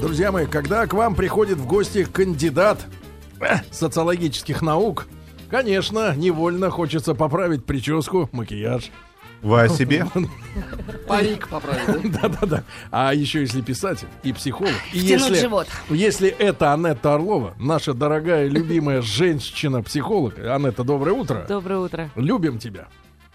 Друзья мои, когда к вам приходит в гости кандидат э, социологических наук, конечно, невольно хочется поправить прическу, макияж. Вы о себе? Парик поправить, да? Да-да-да. А еще если писатель и психолог. И Втянуть если, живот. если это Анетта Орлова, наша дорогая, любимая женщина-психолог. Анетта, доброе утро. Доброе утро. Любим тебя.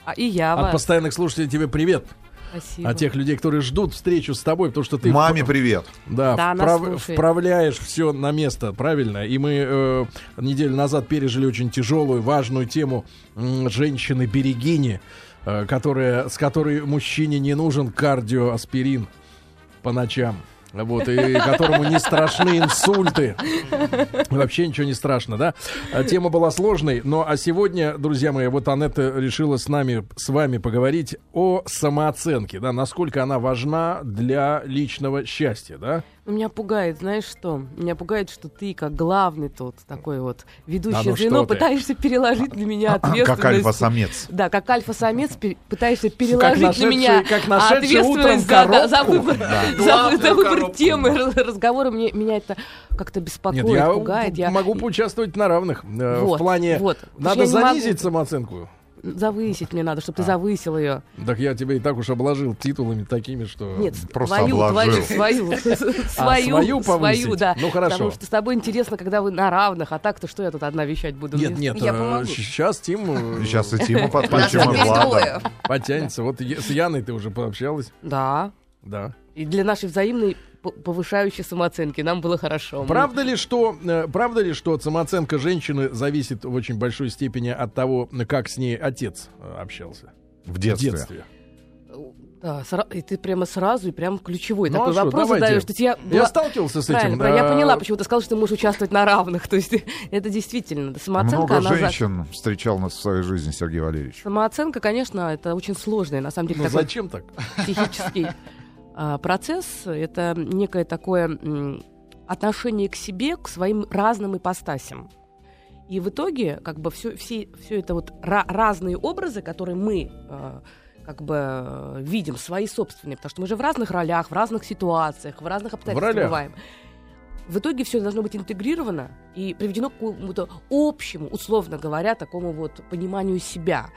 А, и я От вас. постоянных слушателей тебе привет. Спасибо. А тех людей, которые ждут встречу с тобой, потому что ты... Маме привет. Да, Да, вправ- вправляешь все на место, правильно. И мы э, неделю назад пережили очень тяжелую, важную тему м, женщины-берегини, э, которая, с которой мужчине не нужен кардиоаспирин по ночам. Вот, и которому не страшны инсульты. Вообще ничего не страшно, да? А Тема была сложной, но а сегодня, друзья мои, вот Анетта решила с нами, с вами поговорить о самооценке, да, насколько она важна для личного счастья, да? Меня пугает, знаешь что? Меня пугает, что ты, как главный тут такой вот ведущее Да ну звено, что ты. пытаешься переложить для меня ответственность. Как альфа-самец. Да, как альфа-самец пе- пытаешься переложить для нашедший- меня как ответственность за, да, за выбор, Да. за, за выбор коробку. темы раз- разговора. Мне, меня это как-то беспокоит, Нет, я пугает. Я могу поучаствовать на равных. э, в Вот, плане, вот. надо не могу. занизить самооценку. Завысить мне надо, А. чтобы ты завысил ее. Так я тебя и так уж обложил титулами такими, что... Нет, Просто свою, обложил. твою, свою, свою, свою повысить? свою, да. Ну, хорошо. Потому что с тобой интересно, когда вы на равных, а так-то что я тут одна вещать буду? Нет, нет, Я э, помогу. сейчас Тим э, Сейчас и Тиму Нас подключим, потянется. Вот с Яной ты уже пообщалась, Да. да. И для нашей взаимной повышающей самооценки нам было хорошо. Мы- Правда ли, что, э, правда ли, что самооценка женщины зависит в очень большой степени от того, как с ней отец э, общался В в детстве. детстве? Да, и ты прямо сразу и прям ключевой Ну, такой а что, вопрос давайте. задаешь, что тебя... Я была- сталкивался с Правильно, этим. правильно. я э, поняла, почему ты сказал, что ты можешь участвовать на равных. То есть это действительно самооценка. Много она за- женщин встречал нас в своей жизни, Сергей Валерьевич. Самооценка, конечно, это очень сложный, на самом деле, Ну такой зачем так? психический процесс. Это некое такое отношение к себе, к своим разным ипостасям. И в итоге, как бы, все, все, все это вот ра- разные образы, которые мы э, как бы видим, свои собственные, потому что мы же в разных ролях, в разных ситуациях, в разных обстоятельствах бываем. В итоге все должно быть интегрировано и приведено к какому-то общему, условно говоря, такому вот пониманию себя.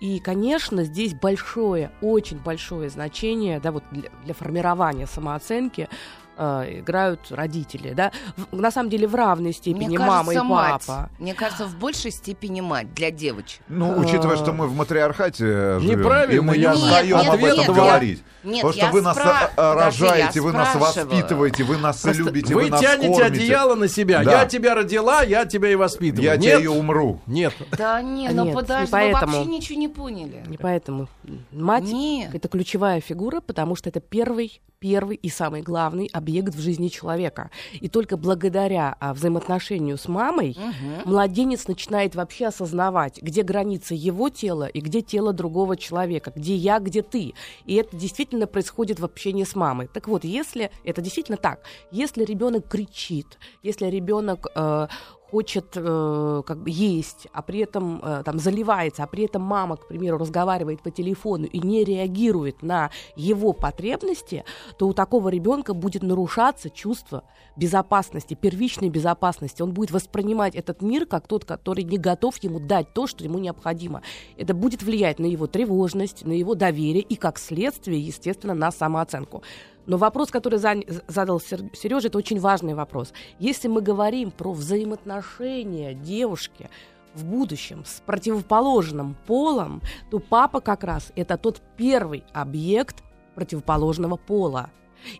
И, конечно, здесь большое, очень большое значение да, вот для, для формирования самооценки э, играют родители. Да? В- на самом деле в равной степени Мне мама и мать. папа. Мне кажется, в большей степени мать для девочек. Ну, учитывая, что мы в матриархате живем, Неправильно, и мы не Нет, об этом нет, говорить. Нет, Потому что вы нас спра- э, э, рожаете, вы нас воспитываете, вы нас Просто любите, вы вы нас тянете кормите. одеяло на себя. Да. Я тебя родила, я тебя и воспитываю. Я Нет? и умру. Нет. Да не, А ну нет, подожди, не вы вообще ничего не поняли. Не поэтому. Мать Нет. это ключевая фигура, потому что это первый, первый и самый главный объект в жизни человека. И только благодаря а, взаимоотношению с мамой Мгм. младенец начинает вообще осознавать, где граница его тела и где тело другого человека, где я, где ты. И это действительно происходит в общении с мамой. Так вот, если это действительно так, если ребенок кричит, если ребенок э, хочет э, как бы есть, а при этом э, там заливается, а при этом мама, к примеру, разговаривает по телефону и не реагирует на его потребности, то у такого ребенка будет нарушаться чувство безопасности, первичной безопасности. Он будет воспринимать этот мир как тот, который не готов ему дать то, что ему необходимо. Это будет влиять на его тревожность, на его доверие и, как следствие, естественно, на самооценку. Но вопрос, который задал Сережа, это очень важный вопрос. Если мы говорим про взаимоотношения девушки в будущем с противоположным полом, то папа как раз это тот первый объект противоположного пола.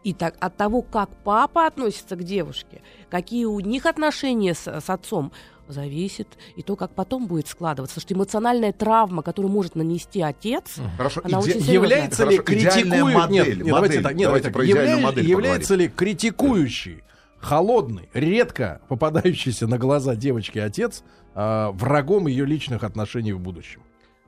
И так от того, как папа относится к девушке, какие у них отношения с, с отцом, зависит и то, как потом будет складываться. Потому что эмоциональная травма, которую может нанести отец, Хорошо, Она иде- очень серьезная. Является ли критикующий... модель, Нет, нет, давайте так, нет, Давайте давайте про Явля- модель Является ли критикующий, холодный, редко попадающийся на глаза девочки отец а, врагом ее личных отношений в будущем?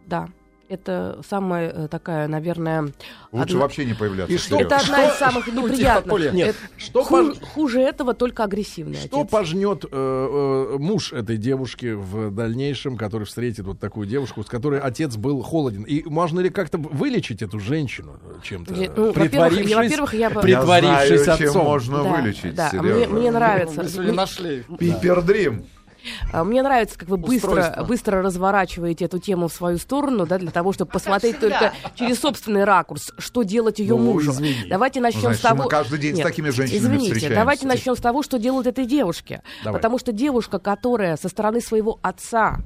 да, это самая э, такая, наверное... Лучше одна- вообще не появляться. И что-. Это одна из самых неприятных. Коля. Нет, Это что, ху- пож- Хуже этого только агрессивный что отец. пожнет э, э, муж этой девушки в дальнейшем, который встретит вот такую девушку, с которой отец был холоден? И можно ли как-то вылечить эту женщину чем-то? Нет, ну, во-первых, я- во-первых, я бы- Я притворившись знаю, чем отцом. можно Да, вылечить, да, Серёжа. мне, мне нравится. Мы сегодня нашли. Пипердрим. А, Мне нравится, как вы быстро, Устройство. быстро разворачиваете эту тему в свою сторону, да, для того, чтобы посмотреть только через собственный ракурс, что делать ее Ну, мужу. извини. Давайте начнем значит, с того. мы каждый день с такими женщинами извините, встречаемся. давайте начнем с того, что делают этой девушке. Давай. Потому что девушка, которая со стороны своего отца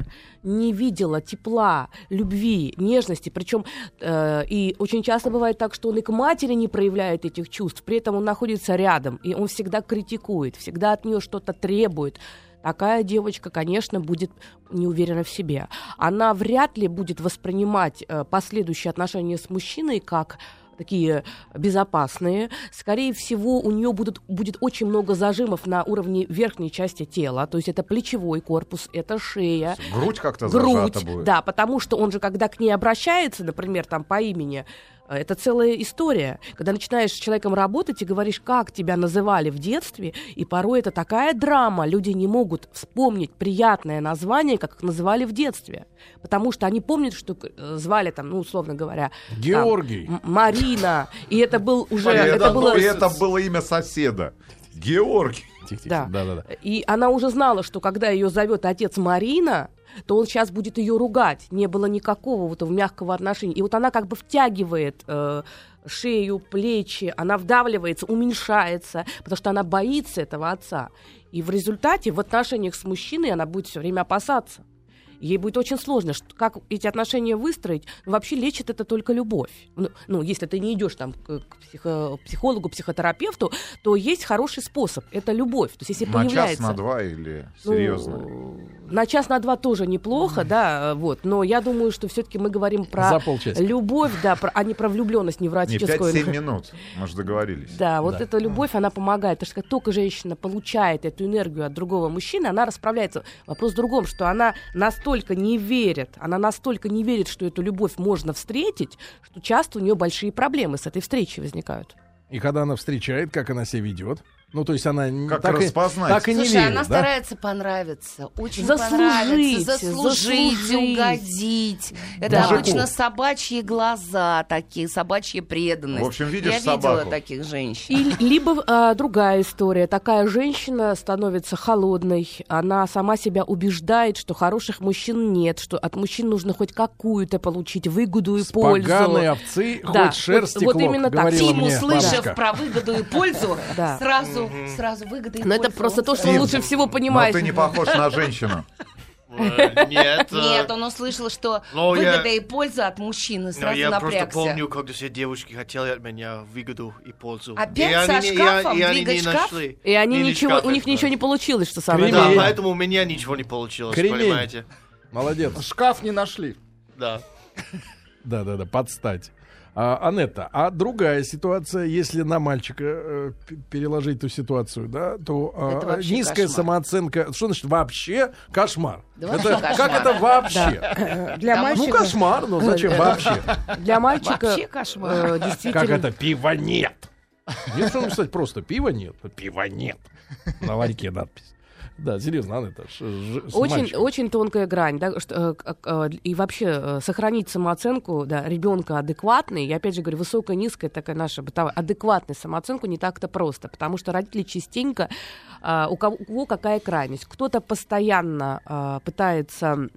не видела тепла, любви, нежности, причем э, и очень часто бывает так, что он и к матери не проявляет этих чувств, при этом он находится рядом, и он всегда критикует, всегда от нее что-то требует. Такая девочка, конечно, будет не уверена в себе. Она вряд ли будет воспринимать э, последующие отношения с мужчиной как такие безопасные. Скорее всего, у нее будут, будет очень много зажимов на уровне верхней части тела. То есть это плечевой корпус, это шея, Грудь как-то грудь. зажата будет. Да, потому что он же, когда к ней обращается, например, там по имени, это целая история. Когда начинаешь с человеком работать и говоришь, как тебя называли в детстве, и порой это такая драма, люди не могут вспомнить приятное название, как их называли в детстве. Потому что они помнят, что э, звали там, ну, условно говоря, там, Георгий. М- Марина, и это был уже... Это было... и это было имя соседа. Георгий. Тихо-тихо. Да. Да-да-да. И она уже знала, что когда ее зовет отец Марина, то он сейчас будет ее ругать. Не было никакого вот мягкого отношения. И вот она как бы втягивает э, шею, плечи, она вдавливается, уменьшается, потому что она боится этого отца. И в результате в отношениях с мужчиной она будет все время опасаться. Ей будет очень сложно, что, как эти отношения выстроить. Ну, Вообще лечит это только любовь. Ну, ну, если ты не идешь там к, к психо- психологу, психотерапевту, то есть хороший способ. Это любовь. То есть если На появляется... час, на два или Ну, серьезно? На час, на два тоже неплохо, да, вот. Но я думаю, что все-таки мы говорим про любовь, да, про- а не про влюбленность Не, невротическую. 5-7 минут. Мы же договорились. Да, вот Да. эта любовь, она помогает. Потому что как только женщина получает эту энергию от другого мужчины, она расправляется. Вопрос в другом, что она настолько не верит, она настолько не верит, что эту любовь можно встретить, что часто у нее большие проблемы с этой встречей возникают. И когда она встречает, как она себя ведет? Ну, то есть она Как так, и, распознать? так и не Слушай, верит, она да? старается понравиться, очень Заслужить, понравиться, заслужить, заслужить. угодить. Это Да. обычно собачьи глаза такие, собачья преданность. В общем, видишь Я видела собаку. таких женщин. И, либо а, другая история. Такая женщина становится холодной, она сама себя убеждает, что хороших мужчин нет, что от мужчин нужно хоть какую-то получить выгоду и С пользу. поганой овцы Да, хоть шерсти вот- вот клок, именно так. Тим, услышав бабушка. про выгоду и пользу, Да. Сразу, сразу выгода и Но это просто то, что он лучше всего Но понимает. ты не похож на женщину. Нет. Нет, он услышал, что я- выгода и польза от мужчины, но сразу я просто помню, когда все девушки хотели от меня выгоду и пользу. Опять и со шкафом они- и они двигать не шкаф? нашли. И они Или ничего, шкаф у них ничего не получилось, что самое. Да, поэтому у меня ничего не получилось, Кремень. понимаете? Молодец. Шкаф не нашли. Да. Да-да-да, подстать. А, Анетта, а другая ситуация, если на мальчика э, переложить эту ситуацию, да, то вообще низкая кошмар. самооценка. Что значит вообще кошмар? Да это, вообще кошмар. Как это вообще? Для Да, Ну, мальчика, кошмар, но зачем вообще? для мальчика Вообще кошмар. э, действительно... Как это? Пива нет. Нет, что написать просто пива нет. Пива нет. На ларьке надпись. Да, серьезно, Анна, это Очень, очень тонкая грань, да, что, э, э, и вообще э, сохранить самооценку, да, ребенка адекватный, я опять же говорю, высокая, низкая такая наша бытовая, адекватная самооценку не так-то просто, потому что родители частенько, а, у, кого, у кого какая крайность, кто-то постоянно а, пытается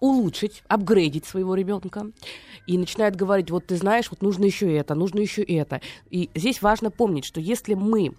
улучшить, апгрейдить своего ребенка и начинает говорить, вот ты знаешь, вот нужно еще это, нужно еще это. И здесь важно помнить, что если мы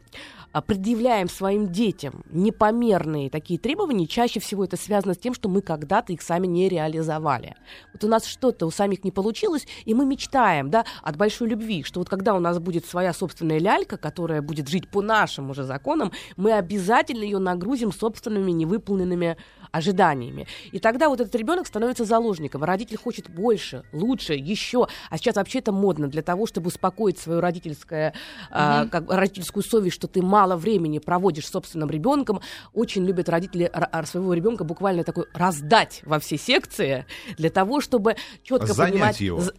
а, предъявляем своим детям непомерные такие требования, чаще всего это связано с тем, что мы когда-то их сами не реализовали. Вот у нас что-то у самих не получилось, и мы мечтаем, да, от большой любви, что вот когда у нас будет своя собственная лялька, которая будет жить по нашим уже законам, мы обязательно ее нагрузим собственными невыполненными ожиданиями. И тогда вот этот ребенок становится заложником. Родитель хочет больше, лучше, еще. А сейчас вообще это модно для того, чтобы успокоить свою родительское, а, как, родительскую совесть, что ты мало времени проводишь с собственным ребенком. Очень любят родители р- р- своего ребенка буквально такой раздать во все секции для того, чтобы четко Занять понимать. его. з-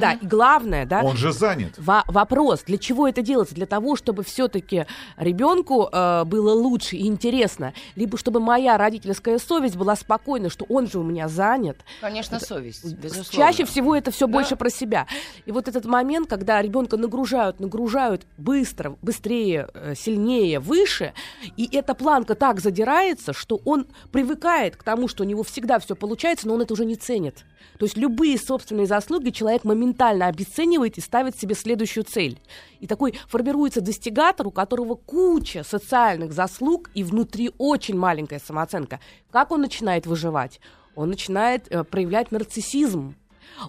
Да, и главное, да. Он же занят. Во- вопрос, для чего это делается? Для того, чтобы все-таки ребенку э, было лучше и интересно, либо чтобы моя родительская совесть была спокойна, что он же у меня занят. Конечно, совесть, безусловно. Чаще всего это все больше про себя. И вот этот момент, когда ребенка нагружают, нагружают быстро, быстрее, э, сильнее, выше, и эта планка так задирается, что он привыкает к тому, что у него всегда все получается, но он это уже не ценит. То есть любые собственные заслуги человек моментально обесценивает и ставит себе следующую цель. И такой формируется достигатор, у которого куча социальных заслуг и внутри очень маленькая самооценка. Как он начинает выживать? Он начинает э, проявлять нарциссизм.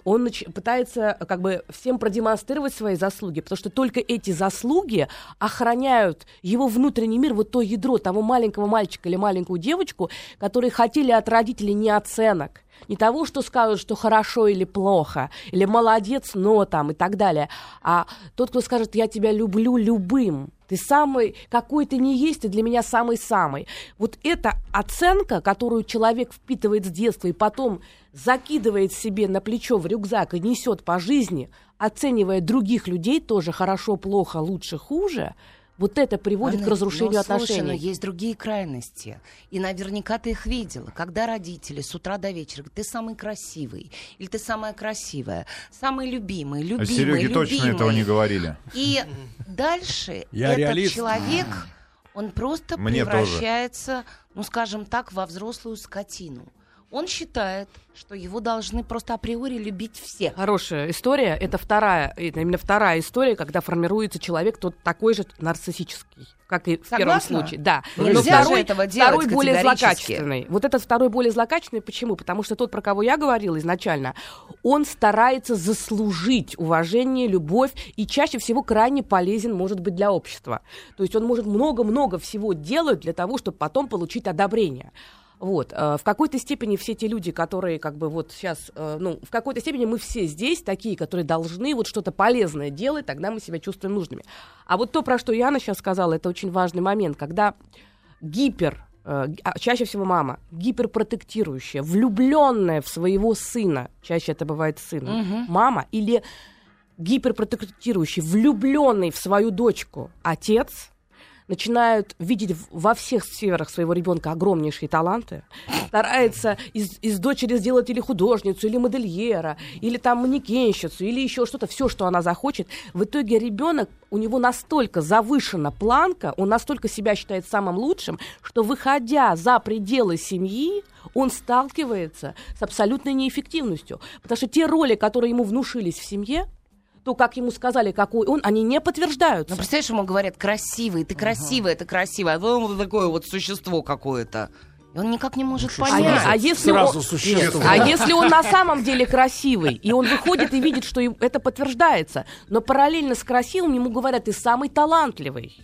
Он нач- пытается как бы всем продемонстрировать свои заслуги, потому что только эти заслуги охраняют его внутренний мир, вот то ядро того маленького мальчика или маленькую девочку, которые хотели от родителей не оценок, не того, что скажут, что хорошо или плохо, или молодец, но там и так далее, а тот, кто скажет, я тебя люблю любым, ты самый, какой ты не есть, ты для меня самый-самый. Вот эта оценка, которую человек впитывает с детства и потом закидывает себе на плечо в рюкзак и несет по жизни, оценивая других людей тоже хорошо, плохо, лучше, хуже, вот это приводит Анна, к разрушению но, слушай, отношений. но есть другие крайности. И наверняка ты их видела. Когда родители с утра до вечера говорят, ты самый красивый, или ты самая красивая, самый любимый, А любимый, Сереге точно любимый. этого не говорили. И дальше этот человек, он просто Мне тоже. превращается, ну, скажем так, во взрослую скотину. Он считает, что его должны просто априори любить все. Хорошая история. Это вторая, это именно вторая история, когда формируется человек тот такой же нарциссический, как и в первом Согласна? случае. Да. Нельзя Но второй, этого делать второй более злокачественный. Вот этот второй более злокачественный. Почему? Потому что тот, про кого я говорила изначально, он старается заслужить уважение, любовь и чаще всего крайне полезен может быть для общества. То есть он может много-много всего делать для того, чтобы потом получить одобрение. Вот. э, В какой-то степени все те люди, которые как бы вот сейчас, э, ну, в какой-то степени мы все здесь такие, которые должны вот что-то полезное делать, тогда мы себя чувствуем нужными. А вот то, про что Яна сейчас сказала, это очень важный момент, когда гипер э, а, чаще всего мама, гиперпротектирующая, влюбленная в своего сына, чаще это бывает сын, мама, или гиперпротектирующий, влюбленный в свою дочку отец, начинают видеть во всех сферах своего ребенка огромнейшие таланты, старается из, из дочери сделать или художницу, или модельера, или там манекенщицу, или еще что-то, все, что она захочет. В итоге ребенок, у него настолько завышена планка, он настолько себя считает самым лучшим, что выходя за пределы семьи, он сталкивается с абсолютной неэффективностью. Потому что те роли, которые ему внушились в семье, то, как ему сказали, какой он, они не подтверждаются. Ну, представляешь, ему говорят, красивый, ты красивая, ты красивая, а вот такое вот существо какое-то. И он никак не может А, понять. не- а если Сразу он, существо. а если он на самом деле красивый, и он выходит и видит, что это подтверждается, но параллельно с красивым ему говорят, ты самый талантливый.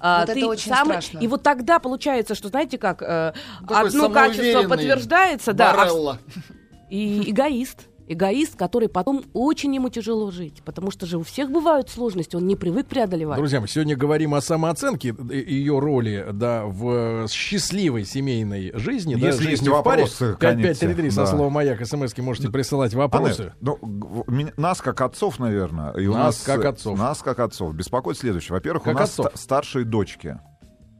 А, Вот это ты очень самый- страшно. И вот тогда получается, что знаете как э, Такой одно качество подтверждается, да, а Барелла. и эгоист. Эгоист, который потом очень ему тяжело жить, потому что же у всех бывают сложности, он не привык преодолевать. Друзья, мы сегодня говорим о самооценке, ее роли, да, в счастливой семейной жизни, да, Если жизни есть в паре. вопросы, конечно, 5533 со да. словом «Маяк» смс можете присылать вопросы. Анет, ну, нас как отцов, наверное, и у Нас нас, как отцов. Нас как отцов беспокоит следующее. Во-первых, Как у нас отцов. старшие дочки,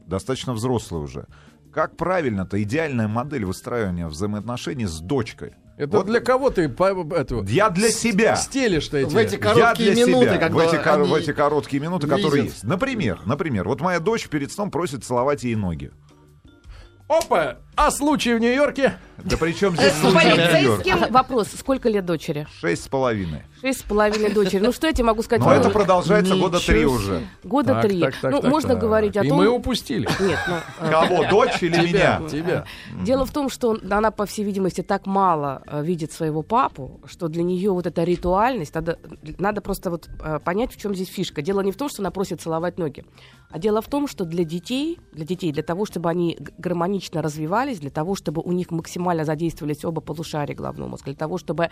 достаточно взрослые уже. Как правильно-то идеальная модель выстраивания взаимоотношений с дочкой? Это Вот для кого ты по, эту, Я для себя. стелишь-то эти... В эти Я короткие для минуты, себя, когда в эти, они в эти короткие минуты, которые лезет. есть. Например, например, вот моя дочь перед сном просит целовать ей ноги. Опа! А случай в Нью-Йорке? Да при чем Э, здесь случай Нью-Йорк? А, Вопрос, сколько лет дочери? Шесть с половиной. Шесть с половиной дочери. Ну что я тебе могу сказать? Но это продолжается года три уже. Года три. ну, можно говорить о И том... мы упустили. Нет, ну, э, Кого, дочь или меня? Тебя. Дело в том, что она, по всей видимости, так мало э, видит своего папу, что для нее вот эта ритуальность, надо, просто вот э, понять, в чем здесь фишка. Дело не в том, что она просит целовать ноги, а дело в том, что для детей, для детей, для того, чтобы они гармонично развивались, развивались, для того, чтобы у них максимально задействовались оба полушария головного мозга, для того, чтобы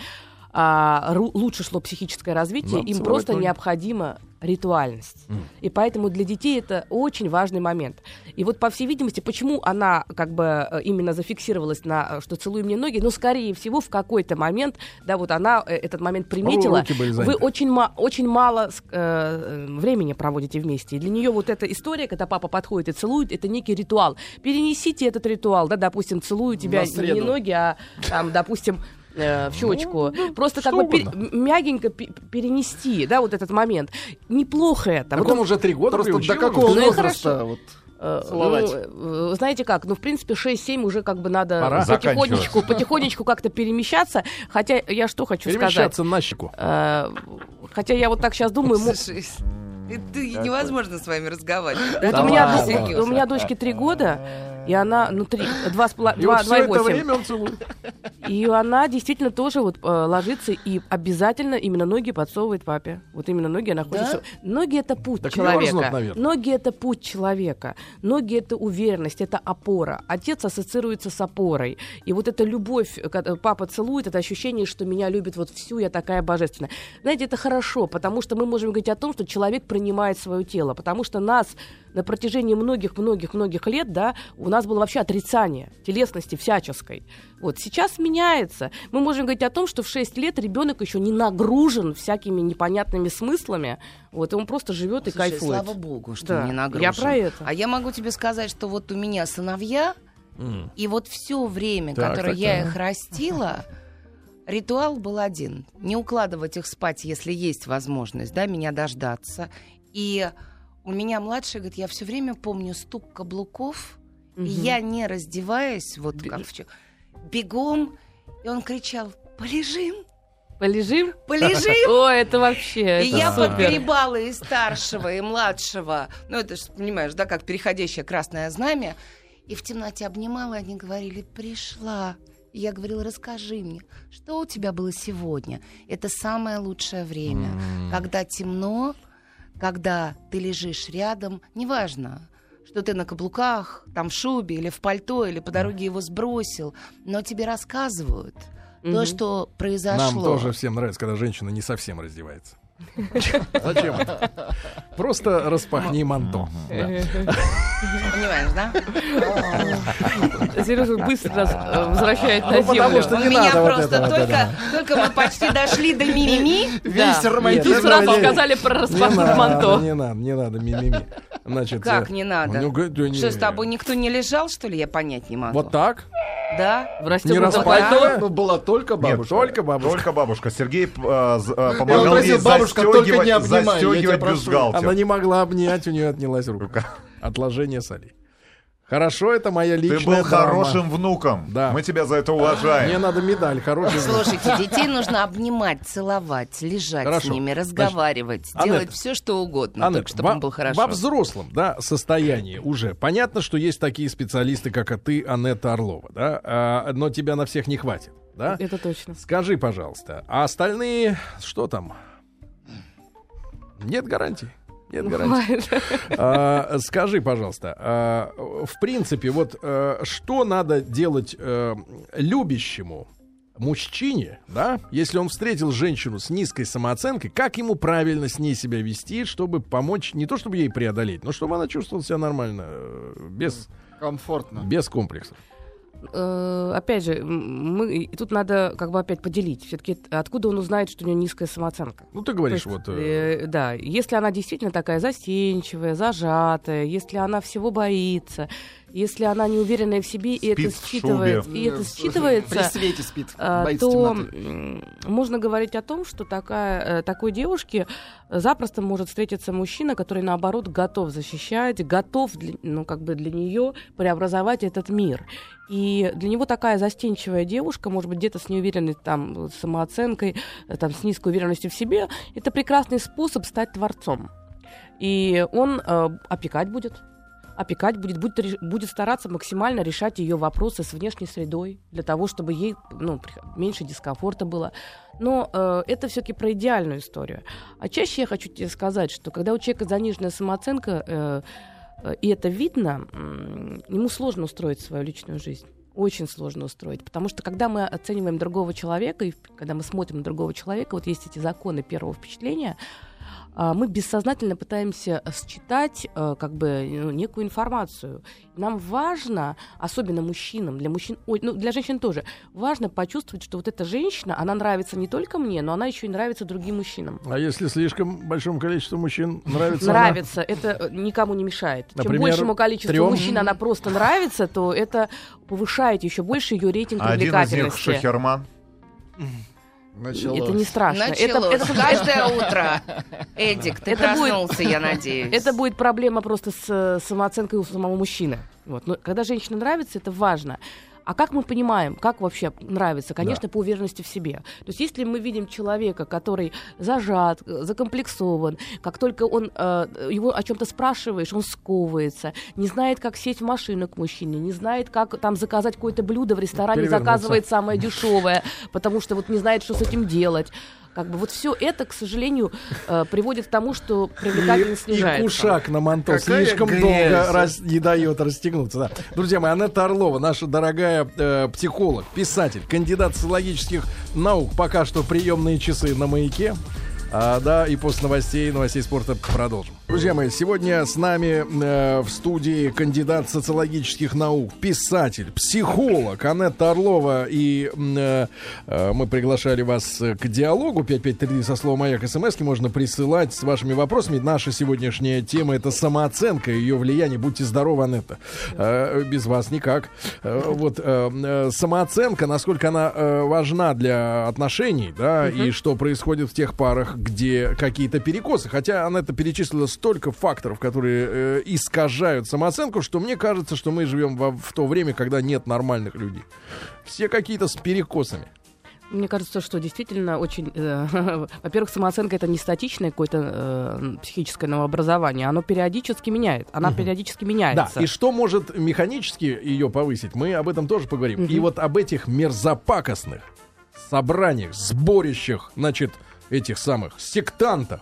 а, лучше шло психическое развитие, Вам им просто ноги. необходима ритуальность. И поэтому для детей это очень важный момент. И вот, по всей видимости, почему она как бы э, именно зафиксировалась на э, что целуй мне ноги, ну, скорее всего, в какой-то момент, да, вот она э, этот момент приметила. Вы очень, ма- очень мало э, времени проводите вместе. И для нее вот эта история, когда папа подходит и целует, это некий ритуал. Перенесите этот ритуал, да, допустим, целую тебя не ноги, а там, допустим, э, в щечку. Просто как бы пер- мягенько пе- перенести, да, вот этот момент. Неплохо это. Так Вот он уже три года Просто приучил до какого Ну возраста? Вот, Э, Целовать. ну, э, знаете как, ну, в принципе, 6-7 уже как бы надо Пора. потихонечку, потихонечку как-то перемещаться. Хотя я что хочу сказать. Перемещаться на щеку. Хотя я вот так сейчас думаю, Слушай, это невозможно с вами разговаривать. вот у меня, у меня дочке три года, и она, ну, три, два с пола- И два, вот два все и это восемь. время он целует. И она действительно тоже вот э, ложится и обязательно именно ноги подсовывает папе. Вот именно ноги она хочет. Да? Ноги это путь Так человека. мерзнут. Ноги это путь человека. Ноги это уверенность, это опора. Отец ассоциируется с опорой. И вот эта любовь, когда папа целует, это ощущение, что меня любит вот всю, я такая божественная. Знаете, это хорошо, потому что мы можем говорить о том, что человек принимает свое тело, потому что нас на протяжении многих-многих-многих лет, да, у нас было вообще отрицание телесности всяческой. Вот сейчас меняется. Мы можем говорить о том, что в 6 лет ребенок еще не нагружен всякими непонятными смыслами. Вот, и он просто живет и кайфует. слава богу, что Да, не нагружен. я про это. А я могу тебе сказать, что вот у меня сыновья, М. и вот все время, Так, которое так, я так. их растила, ритуал был один. Не укладывать их спать, если есть возможность, да, меня дождаться. И у меня младший говорит, я все время помню стук каблуков, и Мгм. я, не раздеваясь, вот как вчера, бегом, и он кричал, полежим, Полежим? полежим. О, это вообще И это я супер. подгребала и старшего, и младшего. Ну, это же, понимаешь, да, как переходящее красное знамя. И в темноте обнимала, и они говорили, пришла. И я говорила, расскажи мне, что у тебя было сегодня? Это самое лучшее время. Когда темно, когда ты лежишь рядом, неважно, что ты на каблуках, там в шубе или в пальто, или по дороге его сбросил, но тебе рассказывают то, что произошло. Нам тоже всем нравится, когда женщина не совсем раздевается. Зачем это? Просто распахни манто. Понимаешь, да? Сережа быстро нас э, возвращает на Ну, потому землю. что У не меня надо вот просто только, только мы почти дошли до мимими. Весь И романтизм. тут сразу сказали про распахнуть манто. не надо, не надо, мимими. Значит, Как э, не надо? ну, Что, с тобой никто не лежал, что ли? Я понять не могу. Вот так? Да? В Не расстегнутом пальто. Ну, была только Нет, бабушка. Только бабушка. Только бабушка. Сергей э, э, помогал просил, ей «Бабушка, только застегивать, не обнимай, застегивать прошу». бюстгальтер. Она не могла обнять, у нее отнялась рука. Отложение солей. Хорошо, это моя личная Ты был драма. хорошим внуком. Да. Мы тебя за это Мне уважаем. надо медаль, хороший внук. Слушайте, детей нужно обнимать, целовать, лежать Хорошо. с ними, разговаривать, Анетта. делать все, что угодно, Аннет, только чтобы во, им было хорошо. во взрослом да, состоянии уже понятно, что есть такие специалисты, как и ты, Анетта Орлова, да, а, но тебя на всех не хватит, да? Это точно. Скажи, пожалуйста, а остальные что там? Нет гарантий. Нет гарантий. А, скажи, пожалуйста, а, в принципе, вот а, что надо делать э, любящему мужчине, да, если он встретил женщину с низкой самооценкой, как ему правильно с ней себя вести, чтобы помочь, не то чтобы ей преодолеть, но чтобы она чувствовала себя нормально, э, без, Комфортно. без комплексов. Э, опять же, мы и тут надо как бы опять поделить. Все-таки откуда он узнает, что у него низкая самооценка? Ну, ты говоришь, есть, вот... э, э, да, если она действительно такая застенчивая, зажатая, если она всего боится, если она неуверенная в себе, и это Спит шубе. и это При считывается, свете спит. Боится то можно говорить о том, что такая, э, такой девушке запросто может встретиться мужчина, который наоборот готов защищать, готов, для- ну как бы для нее преобразовать этот мир. И для него такая застенчивая девушка, может быть, где-то с неуверенной там самооценкой, э, там с низкой уверенностью в себе, это прекрасный способ стать творцом. И он э, опекать будет, опекать будет, будет, будет стараться максимально решать ее вопросы с внешней средой, для того, чтобы ей ну, меньше дискомфорта было. Но э, это все-таки про идеальную историю. А чаще я хочу тебе сказать, что когда у человека заниженная самооценка, э, э, и это видно, м, ему сложно устроить свою личную жизнь. Очень сложно устроить, потому что когда мы оцениваем другого человека, и когда мы смотрим на другого человека, вот есть эти законы первого впечатления, мы бессознательно пытаемся считать э, как бы ну, некую информацию. Нам важно, особенно мужчинам, для мужчин, ой, ну для женщин тоже, важно почувствовать, что вот эта женщина, она нравится не только мне, но она еще и нравится другим мужчинам. А если слишком большому количеству мужчин нравится? она? Нравится, это э, никому не мешает. Чем большему количеству трем? мужчин она просто нравится, то это повышает еще больше ее рейтинг Один из них привлекательности. Шахерман. Началось. Это не страшно. Это, Началось. это- Каждое утро. Эдик, ты Это будет- проснулся, я надеюсь. Это будет проблема просто с э, самооценкой у самого мужчины. Вот. Но когда женщина нравится, это важно. А как мы понимаем, как вообще нравится? Конечно, по уверенности в себе. То есть, если мы видим человека, который зажат, э, закомплексован, как только он э, его о чем-то спрашиваешь, он сковывается, не знает, как сесть в машину к мужчине, не знает, как там заказать какое-то блюдо в ресторане, заказывает самое дешевое, потому что вот не знает, что с этим делать. Как бы вот все это, к сожалению, э, приводит к тому, что привлекательность И, и снижается. кушак на манто Какая слишком грязь. долго рас- не дает расстегнуться. Да. Друзья мои, Анетта Орлова, наша дорогая э, психолог, писатель, кандидат социологических наук. Пока что приемные часы на маяке. А, да, и после новостей, новостей спорта продолжим. Друзья мои, сегодня с нами э, в студии кандидат социологических наук, писатель, психолог Анетта Орлова. И э, э, мы приглашали вас э, к диалогу 5533 со словом «Маяк» смс можно присылать с вашими вопросами. Наша сегодняшняя тема — это самооценка, ее влияние. Будьте здоровы, Анетта. Э, без вас никак. Э, вот э, э, самооценка, насколько она э, важна для отношений, да, и что происходит в тех парах, где какие-то перекосы. Хотя Анетта перечислила столько факторов, которые э, искажают самооценку, что мне кажется, что мы живем во- в то время, когда нет нормальных людей. Все какие-то с перекосами. Мне кажется, что действительно очень... э, Во-первых, самооценка это не статичное какое-то э, психическое новообразование. Оно периодически меняет. Она периодически Да, меняется. и что может механически ее повысить, мы об этом тоже поговорим. И вот об этих мерзопакостных собраниях, сборищах, значит, этих самых сектантов,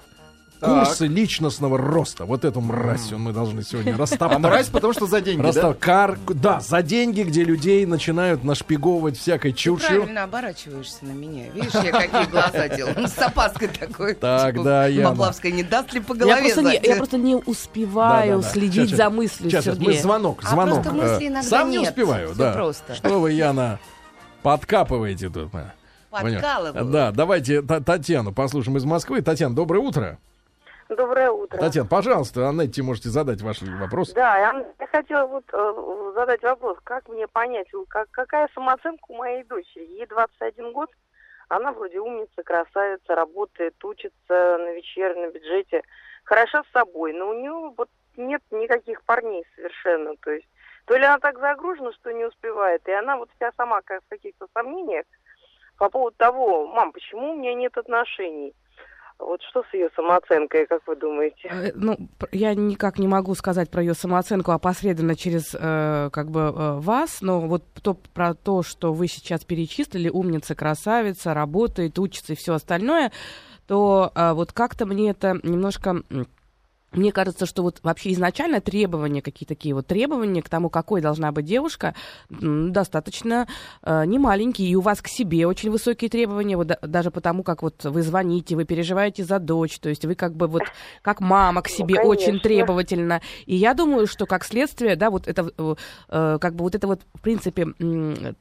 Так. курсы личностного роста. Вот эту мразь мы должны сегодня А расстоптать. мразь, потому что за деньги, да? Расстав- Кар... Да, за деньги, где людей начинают нашпиговывать всякой Ты чушью. правильно оборачиваешься на меня. Видишь, я какие глаза делаю. С опаской такой. Тогда Типа, я- Поплавская не даст ли по я, голове просто не, я просто не успеваю Да-да-да. следить Щас, за мыслью Сейчас, сейчас, мы Сергея. звонок, А звонок. просто мысли Э, иногда Сам не нет. успеваю, Всё да. просто. Что вы, Яна, подкапываете тут? а? Подкалываю. Да, давайте Та- Татьяну послушаем из Москвы. Татьяна, доброе утро. Доброе утро. Татьяна, пожалуйста, Аннете можете задать ваш вопрос. Да, я, я хотела вот э, задать вопрос, как мне понять, как, какая самооценка у моей дочери? Ей 21 год, она вроде умница, красавица, работает, учится на вечернем бюджете, хороша с собой, но у нее вот нет никаких парней совершенно, то есть то ли она так загружена, что не успевает, и она вот вся сама как в каких-то сомнениях по поводу того, мам, почему у меня нет отношений? Вот что с ее самооценкой, как вы думаете? Э, Ну, я никак не могу сказать про ее самооценку опосредованно через э, как бы э, вас, но вот то, про то, что вы сейчас перечислили, умница, красавица, работает, учится и все остальное, то э, вот как-то мне это немножко... Мне кажется, что вот вообще изначально требования, какие такие вот требования к тому, какой должна быть девушка, достаточно э, немаленькие. И у вас к себе очень высокие требования, вот да- даже потому, как вот вы звоните, вы переживаете за дочь, то есть вы как бы вот как мама к себе конечно. очень требовательна. И я думаю, что как следствие, да, вот это э, э, как бы вот это вот в принципе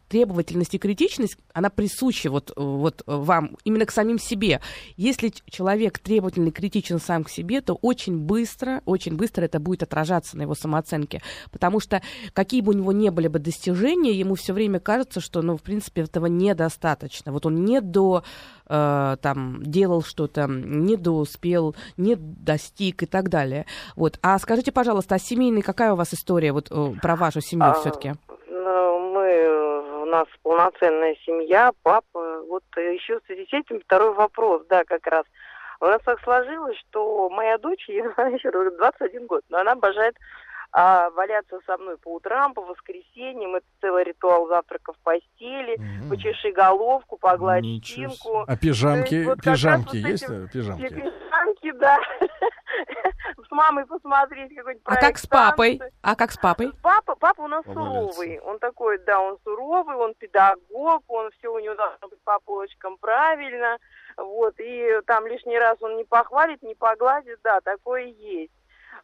требовательность и критичность, она присуща вот, вот вам именно к самим себе. Если человек требовательный, критичен сам к себе, то очень быстро, очень быстро это будет отражаться на его самооценке. Потому что какие бы у него не были бы достижения, ему все время кажется, что, ну, в принципе, этого недостаточно. Вот он не до э, там делал что-то, не доуспел, не достиг и так далее. Вот. А скажите, пожалуйста, а семейный какая у вас история вот э, про вашу семью А, все-таки? Ну, мы, у нас полноценная семья, папа. Вот э, еще в связи с этим второй вопрос, да, как раз. У нас так сложилось, что моя дочь, ей еще 21 год, но она обожает а валяться со мной по утрам, по воскресеньям, это целый ритуал завтрака в постели, Мгм. почеши головку, погладь Ничего спинку. А пижамки, есть вот пижамки вот есть? этим- э, Пижамки. пижамки, да. С мамой посмотреть какой-нибудь А как проект с папой? А как с папой? Папа, папа у нас Поваляться. суровый. Он такой, да, он суровый, он педагог, он все у него должно быть по полочкам правильно. Вот, и там лишний раз он не похвалит, не погладит, да, такое есть.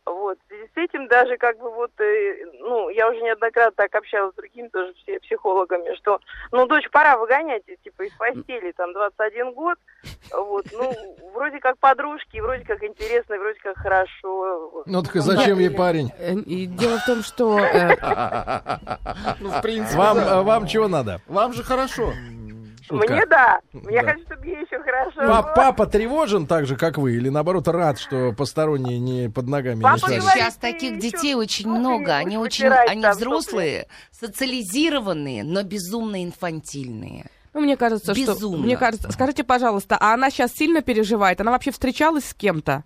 Вот, в связи с этим даже как бы вот, э, ну, я уже неоднократно так общалась с другими тоже психологами, что, ну, дочь пора выгонять, типа, из постели, там, 21 год, вот, ну, вроде как подружки, вроде как интересно, вроде как хорошо. Ну так и зачем ей парень? Э, И дело в том, что э, Ну, в принципе, э, вам чего надо? Вам же хорошо. Шутка. Мне да. Я Да. хочу, чтобы ей еще хорошо Па- было. Папа тревожен так же, как вы, или наоборот рад, что посторонние не под ногами не Папа шарят? говорит, Сейчас таких детей очень много. Они очень, они там, взрослые, социализированные, но безумно инфантильные. ну, мне кажется, что... Безумно. Мне кажется, скажите, пожалуйста, а она сейчас сильно переживает? Она вообще встречалась с кем-то?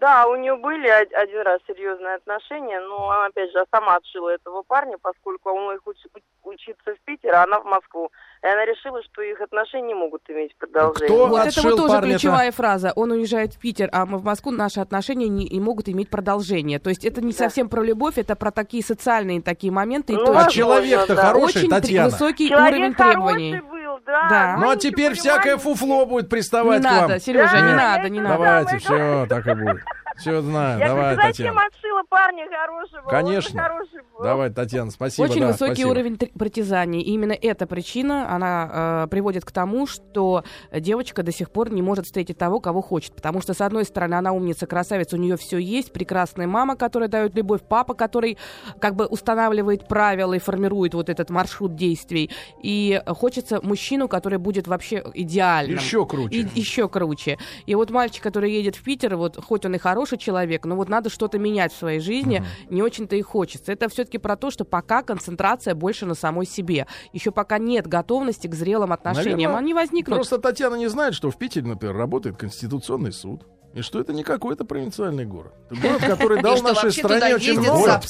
Да, у нее были од- один раз серьезные отношения, но она, опять же, сама отшила этого парня, поскольку он их уч- учиться в Питер, а она в Москву. И она решила, что их отношения не могут иметь продолжения. Кто Вот это вот тоже парня-то? ключевая фраза. Он уезжает в Питер, а мы в Москву, наши отношения не, и могут иметь продолжение. То есть это не Да. совсем про любовь, это про такие социальные такие моменты. Ну, А человек-то да. хороший, очень Татьяна. высокий Человек уровень требований. был, да. Да. Ну а маленький, теперь всякое понимаете? фуфло будет Не приставать к вам. надо, Сережа, Да, не надо, не надо. Давайте, все, так и будет. Все знаю, Я давай, говорю, зачем Татьяна. отшила парня хорошего? Конечно. хороший был. Давай, Татьяна, спасибо. Очень да, высокий спасибо. уровень притязаний. И именно эта причина, она э, приводит к тому, что девочка до сих пор не может встретить того, кого хочет. Потому что, с одной стороны, она умница, красавица, у нее все есть, прекрасная мама, которая дает любовь, папа, который как бы устанавливает правила и формирует вот этот маршрут действий. И хочется мужчину, который будет вообще идеальным. Еще круче. И еще круче. И вот мальчик, который едет в Питер, вот хоть он и хороший человек, но вот надо что-то менять в своей жизни, не очень-то и хочется. Это все-таки про то, что пока концентрация больше на самой себе. Еще пока нет готовности к зрелым отношениям. Наверное, Они возникнут. Просто Татьяна не знает, что в Питере, например, работает Конституционный суд. И что это не какой-то провинциальный город. Это город, который дал нашей стране очень много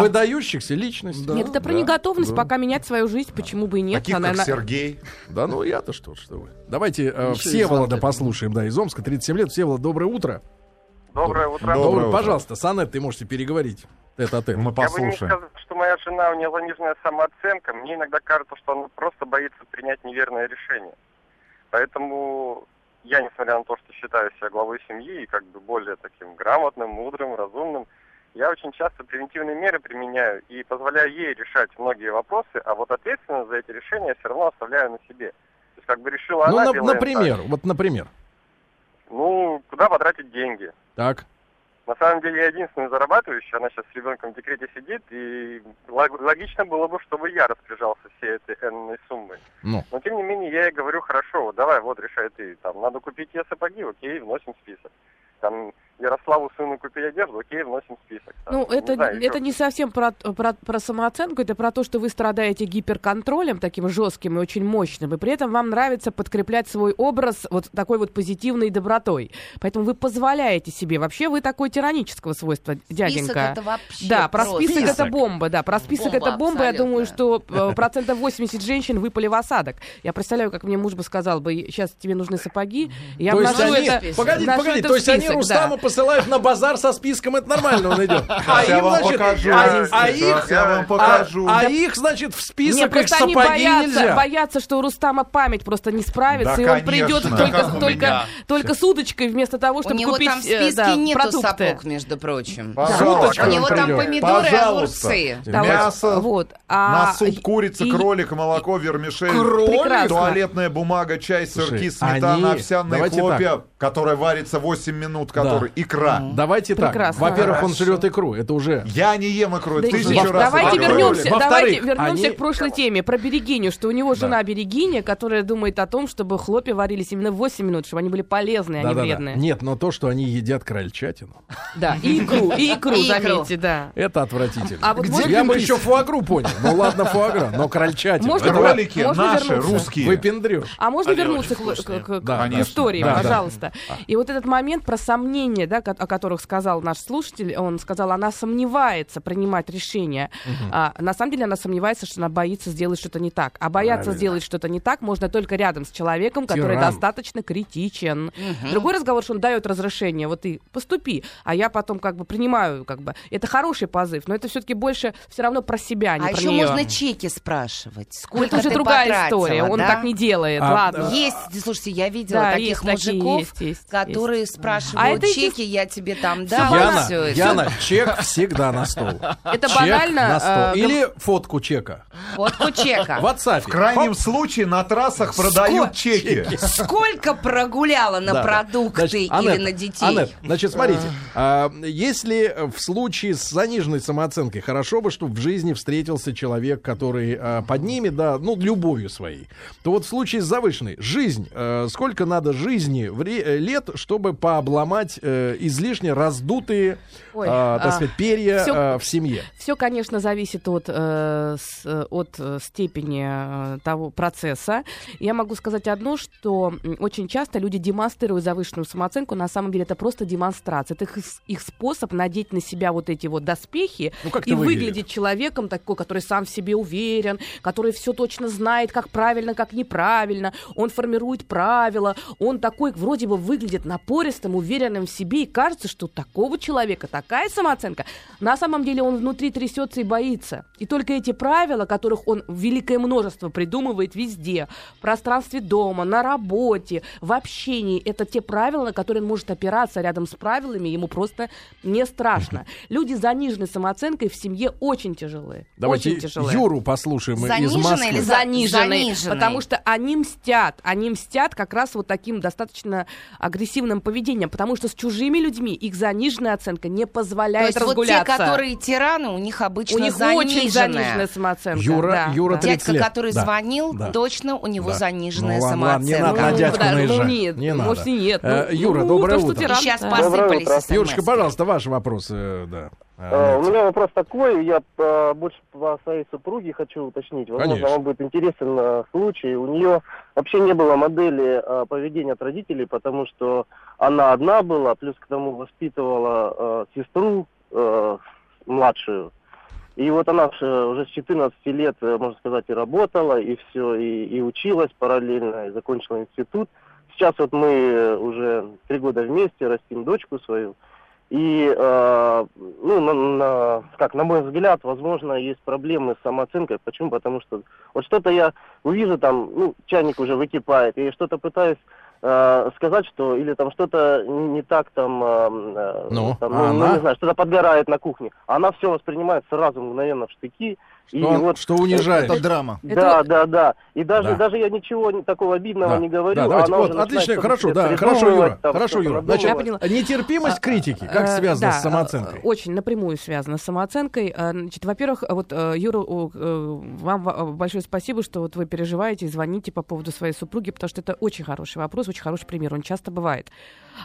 выдающихся личностей. Нет, это про Да, неготовность да. пока менять свою жизнь, почему бы и нет. Таких, Она- как она- Сергей. Да ну я-то что, что вы. Давайте э, Всеволода послушаем, да, из Омска, 37 лет. Всеволод, доброе утро. Доброе утро. Доброе Доброе, утро. пожалуйста, Санет, ты можете переговорить. Это ты. Мы Я бы не послушаем. сказал, что моя жена, у нее заниженная самооценка. Мне иногда кажется, что она просто боится принять неверное решение. Поэтому я, несмотря на то, что считаю себя главой семьи и как бы более таким грамотным, мудрым, разумным, я очень часто превентивные меры применяю и позволяю ей решать многие вопросы, а вот ответственность за эти решения я все равно оставляю на себе. То есть как бы решила Ну, она, на- делаем так. например, вот, например. Ну, куда потратить деньги? Так. На самом деле я единственный зарабатывающий, она сейчас с ребенком в декрете сидит, и лог- логично было бы, чтобы я распоряжался всей этой энной суммой. Ну. Но тем не менее я ей говорю, хорошо, вот давай, вот решай ты, там, надо купить ей сапоги, окей, вносим в список. Там, Ярославу сыну купить одежду, окей, вносим список. Там, Ну, это, знаю, это не совсем про, про, про самооценку, это про то, что вы страдаете гиперконтролем таким жестким и очень мощным, и при этом вам нравится подкреплять свой образ вот такой вот позитивной добротой. Поэтому вы позволяете себе. Вообще вы такой тиранического свойства, дяденька. Список это вообще Да, про просто. список, это Список. бомба, да, про список Бомба это бомба. Я думаю, что э, процентов 80 женщин выпали в осадок. Я представляю, как мне муж бы сказал бы, сейчас тебе нужны сапоги, я то есть вношу они, это, список. погодите, это то есть они список, Рустама да. посылают на базар со списком, это нормально он идет. А Я им, вам значит, покажу. а, а Сейчас их, я вам а- покажу. а их, значит, в список их просто они сапоги боятся, нельзя. боятся, что у Рустама память просто не справится, и он придет только, у только, с удочкой вместо того, У чтобы него купить там в э, списке нету сапог, между прочим. У него там помидоры огурцы. Мясо, вот. А, На суп курица, и- кролик, молоко, вермишель, туалетная бумага, чай, Слушай, сырки, сметана, они- овсяные давайте хлопья, которая варится 8 минут, который икра. Давайте так. Прекрасно. Во-первых, он жрет икру. Это уже... Я не ем икру, Да, тысячу нет, раз давайте вернемся, давайте вернемся они- к прошлой теме про берегиню, что у него жена берегиня, которая думает о том, чтобы хлопья варились именно 8 минут, чтобы они были полезные, а не Да-да-да. вредные. Нет, но то, что они едят крольчатину, Да, и икру, и икру, заметьте, да. это отвратительно. А вот Я бы еще фуагру понял. Ну ладно, фуагра, но крольчатина. Можно Можно наши, русские. Выпендрешь. А можно вернуться к, Да, истории, Да, да. пожалуйста? И вот этот момент про сомнение решения, да, о которых сказал наш слушатель, он сказал, она сомневается принимать решения. А, на самом деле она сомневается, что она боится сделать что-то не так. А бояться Правильно. сделать что-то не так можно только рядом с человеком, который Тиран. достаточно критичен. Другой разговор, что он дает разрешение, вот ты поступи, а я потом как бы принимаю, как бы. Это хороший позыв, но это все-таки больше все равно про себя, а не А про еще неё. можно чеки спрашивать. Сколько это уже ты другая история. Он да? так не делает. А, Ладно. Есть, слушайте, я видела Да, таких такие, мужиков, есть, есть, которые есть. спрашивают А это эти- чеки, я тебе там дал, Яна, это. Яна, чек всегда на стол. Это Чек банально. на стол. э, Или фотку чека. Фотку чека. В WhatsApp. В крайнем случае на трассах продают чеки. Сколько прогуляла на Да, продукты Значит, или Анет, на детей? Анет, значит, смотрите, а, если в случае с заниженной самооценкой, хорошо бы, чтобы в жизни встретился человек, который а, поднимет, да, ну, любовью своей, то вот в случае с завышенной, жизнь, э, сколько надо жизни э, лет, чтобы пообломать э, излишне раздутые, Ой, а, так а, сказать, перья всё- а, в семье? Все, конечно, зависит от, э, с- э, от э, степени э, того процесса. Я могу сказать одно, что очень часто люди демонстрируют завышенную самооценку. На самом деле это просто демонстрация. Это их, их способ надеть на себя вот эти вот доспехи Ну, и выглядит? выглядеть человеком такой, который сам в себе уверен, который все точно знает, как правильно, как неправильно. Он формирует правила. Он такой вроде бы выглядит напористым, уверенным в себе. И кажется, что такого человека такая самооценка. На самом деле он внутри трясется и боится. И только эти правила, которых он великое множество придумывает везде, в пространстве дома, на работе, в общении, это те правила, на которые он может опираться рядом с правилами, ему просто не страшно. Люди с заниженной самооценкой в семье очень тяжелые. Давайте очень тяжелые. Юру послушаем из Заниженные Москвы. или за- заниженные, заниженные? потому что они мстят, они мстят как раз вот таким достаточно агрессивным поведением, потому что с чужими людьми их заниженная оценка не То позволяет есть вот те, которые тираны, у них обычно у них заниженная. очень заниженная самооценка. Юра- да, Юра да. 30 Дядька, лет. который Да. звонил, Да. точно у него Да. заниженная Ну, ладно, ладно, не самооценка. надо на Ну, дядьку да, ну, наезжать. нет, Не может, надо. и нет. Э, Ну, Юра, ну, доброе то, утро. тиран, Сейчас да. посыпались смс-ки. Юрочка, пожалуйста, ваш вопрос. э, да. Э, У меня вопрос такой, я э, больше по своей супруге хочу уточнить. Возможно, Конечно. вам будет интересен случай. У нее вообще не было модели поведения от родителей, потому что она одна была, плюс к тому воспитывала э, сестру э, младшую. И вот она уже с 14 лет, э, можно сказать, и работала, и все, и, и училась параллельно, и закончила институт. Сейчас вот мы э, уже три года вместе, растим дочку свою. И, э, ну, на, на- как, на мой взгляд, возможно, есть проблемы с самооценкой. Почему? Потому что вот что-то я увижу там, ну, чайник уже выкипает, и что-то пытаюсь э, сказать, что или там что-то не, не так там, э, э, Ну, там, а ну, ну, она? не знаю, что-то подгорает на кухне. Она все воспринимает сразу мгновенно в штыки. И Что, вот что унижает. Это драма. да, да, да. И даже, Да. даже я ничего такого обидного Да. не говорю. Да, а давайте, вот, отлично, хорошо, да, хорошо, Юра, там, хорошо, Юра. Значит, Я поняла. нетерпимость критики, как Э, связано да, с самооценкой? э, Очень напрямую связано с самооценкой. Э, Значит, во-первых, вот, э, Юра, о, э, вам большое спасибо, что вот вы переживаете и звоните по поводу своей супруги, потому что это очень хороший вопрос, очень хороший пример, он часто бывает.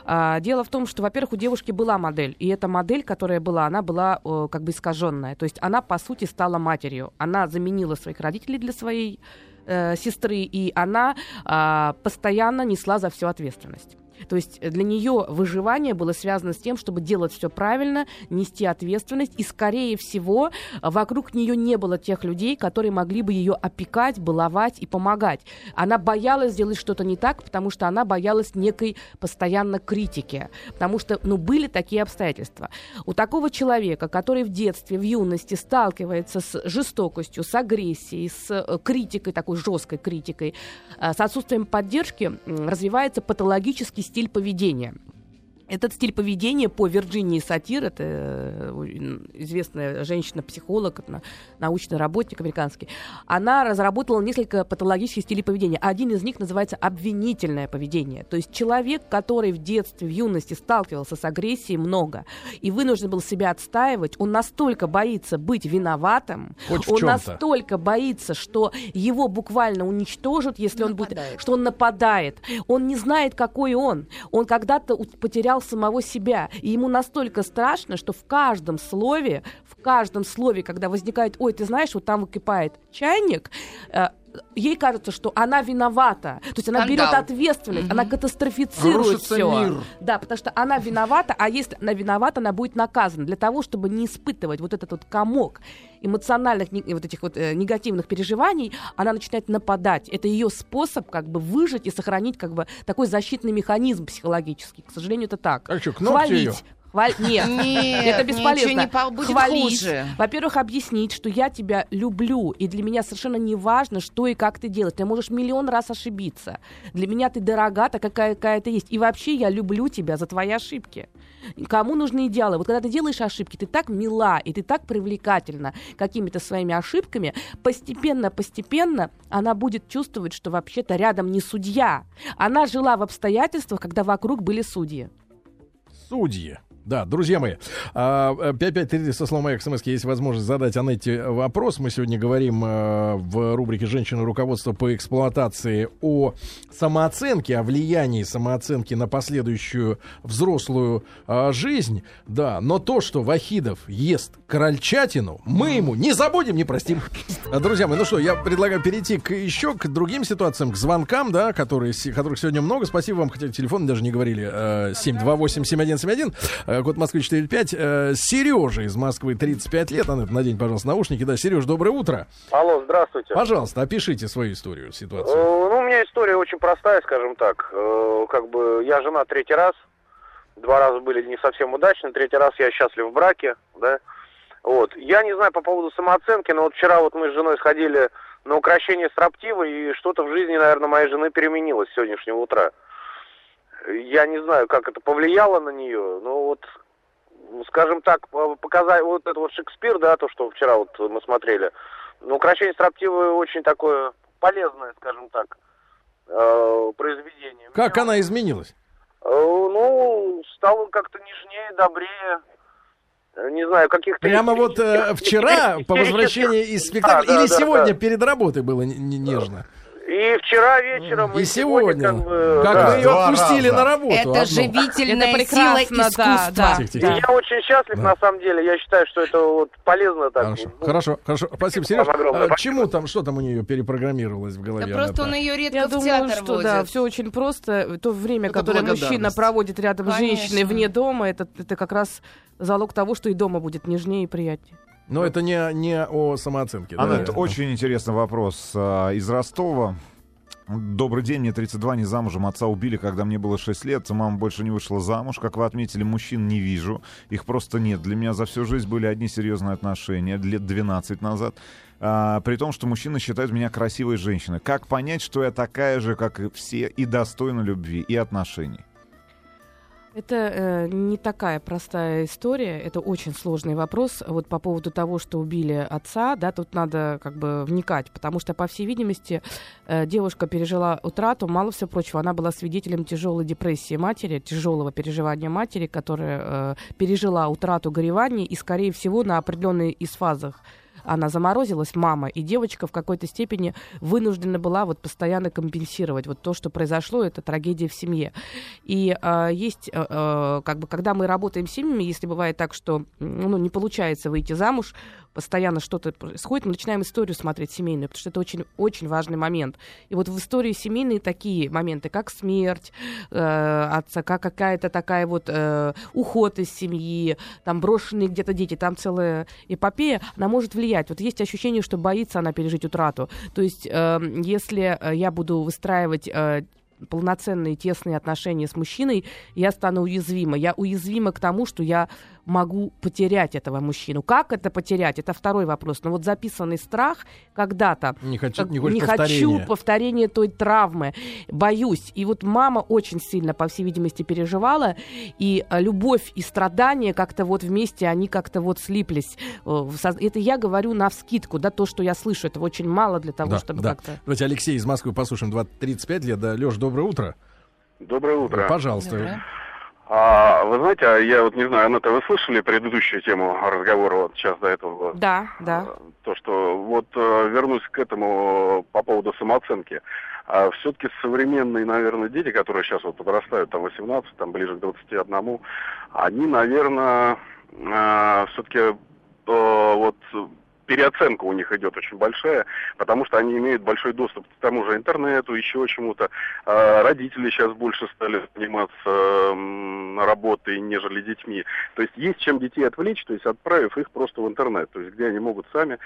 А, Дело в том, что, во-первых, у девушки была модель, и эта модель, которая была, она была э, как бы искаженная. То есть она, по сути, стала матерью. Она заменила своих родителей для своей э, сестры, и она а, постоянно несла за всю ответственность. То есть для нее выживание было связано с тем, чтобы делать все правильно, нести ответственность, и, скорее всего, вокруг нее не было тех людей, которые могли бы ее опекать, баловать и помогать. Она боялась сделать что-то не так, потому что она боялась некой постоянно критики, потому что, ну, были такие обстоятельства. У такого человека, который в детстве, в юности сталкивается с жестокостью, с агрессией, с э, критикой, такой жесткой критикой, э, с отсутствием поддержки, развивается патологический стиль поведения. Этот стиль поведения по Вирджинии Сатир, это э, известная женщина-психолог, на- научный работник американский, она разработала несколько патологических стилей поведения. Один из них называется обвинительное поведение. То есть человек, который в детстве, в юности сталкивался с агрессией много и вынужден был себя отстаивать, он настолько боится быть виноватым, Хоть он настолько боится, что его буквально уничтожат, если он будет, Нападает. что он нападает. Он не знает, какой он. Он когда-то у- потерял самого себя. И ему настолько страшно, что в каждом слове, в каждом слове, когда возникает, ой, ты знаешь, вот там выкипает чайник, э, ей кажется, что она виновата. То есть она Скандал. берет ответственность, она катастрофицирует Рушится все. мир. Да, потому что она виновата, а если она виновата, она будет наказана для того, чтобы не испытывать вот этот вот комок эмоциональных вот этих вот э, негативных переживаний, она начинает нападать. Это ее способ как бы выжить и сохранить как бы такой защитный механизм психологический. К сожалению, это так. А что, к ногтю её? Хваль- Нет, Нет, это бесполезно. не по- будет Хвалить. хуже. Во-первых, объяснить, что я тебя люблю, и для меня совершенно не важно, что и как ты делаешь. Ты можешь миллион раз ошибиться. Для меня ты дорога, такая, какая, какая ты есть. И вообще я люблю тебя за твои ошибки. Кому нужны идеалы? Вот когда ты делаешь ошибки, ты так мила, и ты так привлекательна какими-то своими ошибками, постепенно-постепенно она будет чувствовать, что вообще-то рядом не судья. Она жила в обстоятельствах, когда вокруг были судьи. Судьи. Да, друзья мои, а, э, 5533 со словом моих смс есть возможность задать Анетте вопрос. Мы сегодня говорим э, в рубрике «Женщины руководство по эксплуатации» о самооценке, о влиянии самооценки на последующую взрослую э, жизнь. Да, но то, что Вахидов ест крольчатину, мы ему не забудем, не простим. А, Друзья мои, ну что, я предлагаю перейти к еще к другим ситуациям, к звонкам, да, которые, которых сегодня много. Спасибо вам, хотя телефон даже не говорили. э, 728-7171, э, код Москвы 45. Э, Сережа из Москвы, 35 лет. Анет, надень, пожалуйста, наушники. Да, Сереж, доброе утро. Алло, здравствуйте. Пожалуйста, опишите свою историю, Э, ситуацию. Ну, у меня история очень простая, скажем так. Э, Как бы я жена третий раз. Два раза были не совсем удачны, третий раз я счастлив в браке, да. Вот. Я не знаю по поводу самооценки, но вот вчера вот мы с женой сходили на украшение строптива, и что-то в жизни, наверное, моей жены переменилось с сегодняшнего утра. Я не знаю, как это повлияло на нее, но вот, скажем так, по- показать вот это вот Шекспир, да, то, что вчера вот мы смотрели, ну, украшение строптива очень такое полезное, скажем так, э, произведение. Как она изменилась? Э, Ну, стало как-то нежнее, добрее. Не знаю, каких-то... Прямо вот э, вчера, по возвращении из спектакля, Да, или да, сегодня да. перед работой было не- не- нежно? И вчера вечером, И сегодня. как бы, Как да. вы ее отпустили раза. на работу. Это одну. живительная Это сила прекрасно, да, искусства. да. Тихо, И тихо. я очень счастлив, Да. на самом деле. Я считаю, что это вот полезно так. Хорошо, Ну, хорошо, хорошо. Спасибо, Сереж. А. Чему там, что там у нее перепрограммировалось в голове? Да просто Анетта? он ее редко Я в думаю, театр что водит. да, все очень просто. То время, Это которое мужчина проводит рядом с женщиной вне дома, это, это как раз залог того, что и дома будет нежнее и приятнее. Но это не, не о самооценке. да? Анна, это очень интересный вопрос а, из Ростова. Добрый день, мне 32, не замужем. Отца убили, когда мне было 6 лет. Мама больше не вышла замуж. Как вы отметили, мужчин не вижу. Их просто нет. Для меня за всю жизнь были одни серьезные отношения. Лет 12 назад. А, при том, что мужчины считают меня красивой женщиной. Как понять, что я такая же, как и все, и достойна любви и отношений? Это э, не такая простая история, это очень сложный вопрос. Вот по поводу того, что убили отца, да, тут надо как бы вникать, потому что, по всей видимости, э, девушка пережила утрату, мало всего прочего, она была свидетелем тяжелой депрессии матери, тяжелого переживания матери, которая э, пережила утрату горевания, и, скорее всего, на определенной из фазах она заморозилась, мама, и девочка в какой-то степени вынуждена была вот постоянно компенсировать вот то, что произошло, это трагедия в семье. И э, есть, э, как бы, когда мы работаем с семьями, если бывает так, что ну, не получается выйти замуж, постоянно что-то происходит, мы начинаем историю смотреть семейную, потому что это очень, очень важный момент. И вот в истории семейные такие моменты, как смерть э, отца, как какая-то такая вот э, уход из семьи, там брошенные где-то дети, там целая эпопея, она может влиять. Вот есть ощущение, что боится она пережить утрату. То есть, э, если э, я буду выстраивать э, полноценные тесные отношения с мужчиной, я стану уязвима. Я уязвима к тому, что я могу потерять этого мужчину. Как это потерять? Это второй вопрос. Но вот записанный страх когда-то Не хочу, не не повторения. хочу повторения той травмы, боюсь. И вот мама очень сильно, по всей видимости, переживала, и э, любовь и страдания как-то вот вместе, они как-то вот слиплись. Э, Это я говорю на вскидку, да, то, что я слышу, этого очень мало для того, Да, чтобы да. как-то... Давайте Алексей из Москвы послушаем. 20, 35 лет. Да, Леш, доброе утро. Доброе утро. Пожалуйста. Доброе. А, вы знаете, а я вот не знаю, Анна-то вы слышали предыдущую тему разговора вот сейчас до этого? Да, да. А, То, что вот э, вернусь к этому по поводу самооценки. все-таки современные, наверное, дети, которые сейчас вот подрастают, там 18, там ближе к 21, они, наверное, все-таки вот переоценка у них идет очень большая, потому что они имеют большой доступ к тому же интернету, еще чему-то. А родители сейчас больше стали заниматься работой, нежели детьми. То есть есть чем детей отвлечь, то есть отправив их просто в интернет, то есть где они могут сами.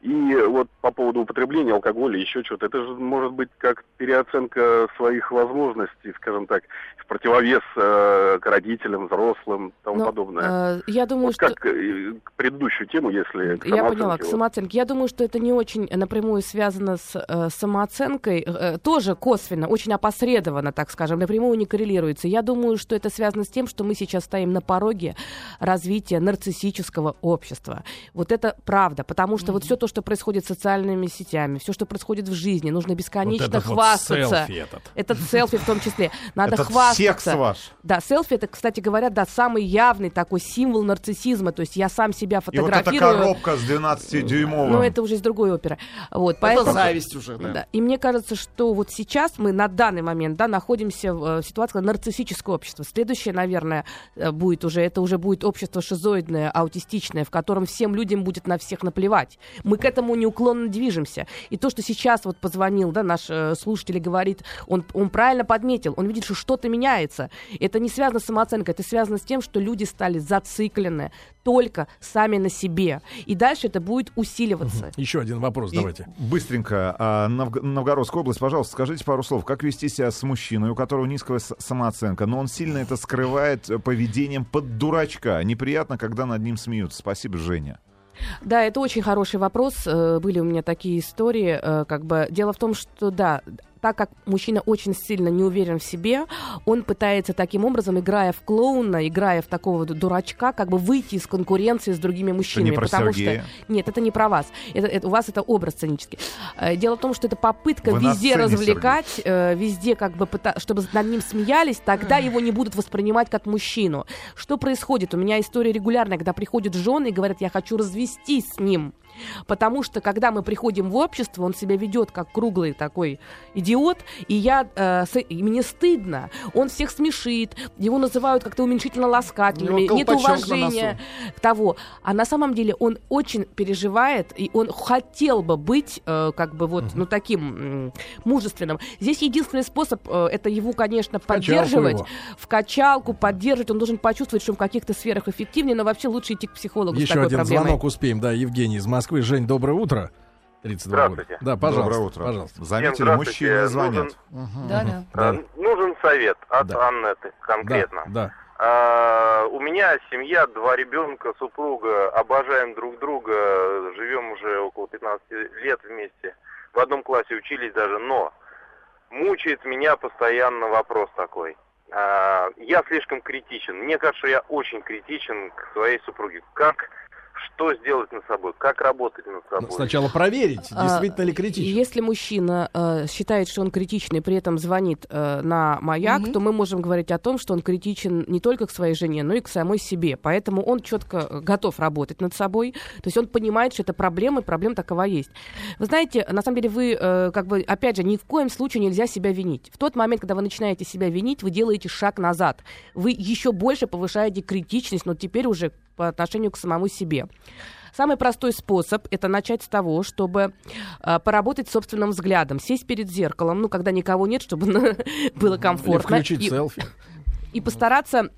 И вот по поводу употребления алкоголя, еще что-то, это же может быть как переоценка своих возможностей, скажем так, в противовес э, к родителям, взрослым тому Но, подобное. э, я думаю, Вот что... как э, к предыдущую тему, если к Я поняла, к вот. самооценке. Я думаю, что это не очень напрямую связано с э, самооценкой, э, тоже косвенно, очень опосредованно, так скажем, напрямую не коррелируется. Я думаю, что это связано с тем, что мы сейчас стоим на пороге развития нарциссического общества. Вот это правда, потому что вот все то, что происходит с социальными сетями, все, что происходит в жизни, нужно бесконечно Вот этот вот хвастаться. селфи этот. Этот селфи в том числе. Надо Этот хвастаться. секс ваш. Да, селфи это, кстати говоря, да, самый явный такой символ нарциссизма. То есть я сам себя И вот эта фотографирую. коробка с 12-дюймовым. Ну, это уже из другой оперы. Вот, Это поэтому... зависть уже, да. Да. И мне кажется, что вот сейчас мы на данный момент да, находимся в э, ситуации, когда нарциссическое общество. Следующее, наверное, э, будет уже, это уже будет общество шизоидное, аутистичное, в котором всем людям будет на всех наплевать. Мы к этому неуклонно движемся. И то, что сейчас вот позвонил, да, наш э, слушатель и говорит, он, он правильно подметил, он видит, что что-то меняется. Это не связано с самооценкой, это связано с тем, что люди стали зациклены только сами на себе. И дальше это будет усиливаться. Еще один вопрос, И давайте. быстренько, а, Новг- Новгородская область, пожалуйста, скажите пару слов. Как вести себя с мужчиной, у которого низкая самооценка, но он сильно это скрывает э, поведением под дурачка? Неприятно, когда над ним смеются. Спасибо, Женя. Да, это очень хороший вопрос. Э, Были у меня такие истории. э, Как бы дело в том, что да, так как мужчина очень сильно не уверен в себе, он пытается таким образом, играя в клоуна, играя в такого дурачка, как бы выйти из конкуренции с другими мужчинами. про потому Сергея? что нет, это не про вас. Это, это- у вас это образ сценический. Э, Дело в том, что это попытка Вы везде сцене, развлекать, э, везде как бы пыта- чтобы над ним смеялись, тогда его не будут воспринимать как мужчину. Что происходит? У меня история регулярная, когда приходят жены и говорят, я хочу развестись с ним. Потому что, когда мы приходим в общество, он себя ведет как круглый такой идиот, и я, э, с- и мне стыдно. Он всех смешит, его называют как-то уменьшительно-ласкательными, У него нет уважения к того. А на самом деле он очень переживает, и он хотел бы быть э, как бы вот, ну, таким м, мужественным. Здесь единственный способ, э, это его, конечно, качалку поддерживать, его. в качалку, поддерживать. Он должен почувствовать, что в каких-то сферах эффективнее, но вообще лучше идти к психологу с Еще такой один проблемой. звонок успеем. Да, Евгений из Москвы. Жень, доброе утро. 32 Здравствуйте. года. Да, пожалуйста. Доброе утро. Пожалуйста. Заметили, мужчины звонят. Да, да. Да. Э, Нужен совет от Да. Аннеты конкретно. Да, да. А, у меня семья, два ребенка, супруга, обожаем друг друга, живем уже около 15 лет вместе. В одном классе учились даже, но мучает меня постоянно вопрос такой. А, я слишком критичен. Мне кажется, что я очень критичен к своей супруге. Как, что сделать над собой, как работать над Ну, собой? Сначала проверить, А, действительно ли критично. Если мужчина э, считает, что он критичный, при этом звонит э, на маяк, Мгм. то мы можем говорить о том, что он критичен не только к своей жене, но и к самой себе. Поэтому он четко э, готов работать над собой. То есть он понимает, что это проблема, и проблема такова есть. Вы знаете, на самом деле вы, э, как бы, опять же, ни в коем случае нельзя себя винить. В тот момент, когда вы начинаете себя винить, вы делаете шаг назад. Вы еще больше повышаете критичность, но теперь уже по отношению к самому себе. Самый простой способ это начать с того, чтобы э, поработать собственным взглядом, сесть перед зеркалом, ну, когда никого нет, чтобы было Или комфортно. включить и- селфи. и постараться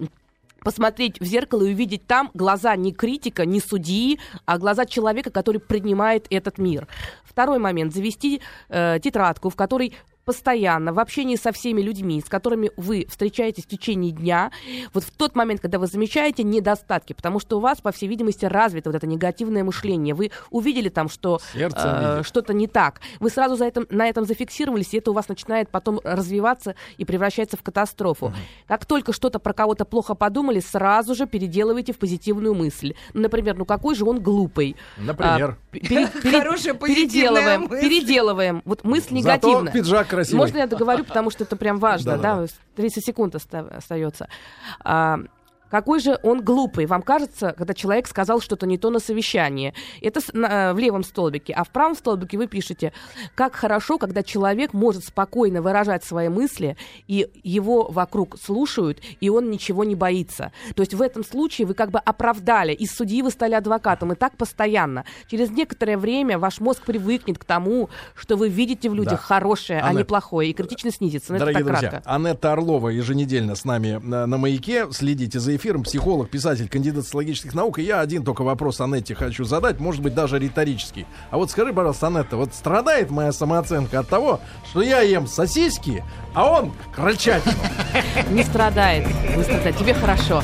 посмотреть в зеркало и увидеть там глаза не критика, не судьи, а глаза человека, который принимает этот мир. Второй момент. Завести э, тетрадку, в которой постоянно в общении со всеми людьми, с которыми вы встречаетесь в течение дня, вот в тот момент, когда вы замечаете недостатки, потому что у вас, по всей видимости, развито вот это негативное мышление. Вы увидели там, что э, что-то не так. Вы сразу за этим, на этом зафиксировались, и это у вас начинает потом развиваться и превращается в катастрофу. Как только что-то про кого-то плохо подумали, сразу же переделывайте в позитивную мысль. Например, ну какой же он глупый. Например. А, пере- пере- Хорошая позитивная переделываем, мысль. переделываем. Вот мысль Зато негативная. пиджак красивый. Можно я договорю, потому что это прям важно, да? 30 секунд оста- остается. Какой же он глупый. Вам кажется, когда человек сказал что-то не то на совещании. Это э, в левом столбике. А в правом столбике вы пишете, как хорошо, когда человек может спокойно выражать свои мысли, и его вокруг слушают, и он ничего не боится. То есть в этом случае вы как бы оправдали. Из судьи вы стали адвокатом. И так постоянно. Через некоторое время ваш мозг привыкнет к тому, что вы видите в людях Да. хорошее, а не Аннет. плохое. И критично снизится. Но это Дорогие друзья, кратко. Анетта Орлова еженедельно с нами на, на маяке. Следите за эфиром. Психолог, писатель, кандидат социологических наук. И я один только вопрос Анетте хочу задать, может быть, даже риторический. А вот скажи, пожалуйста, Анетта, вот страдает моя самооценка от того, что я ем сосиски, а он крольчатину. Не страдает. Не страдает. Тебе хорошо.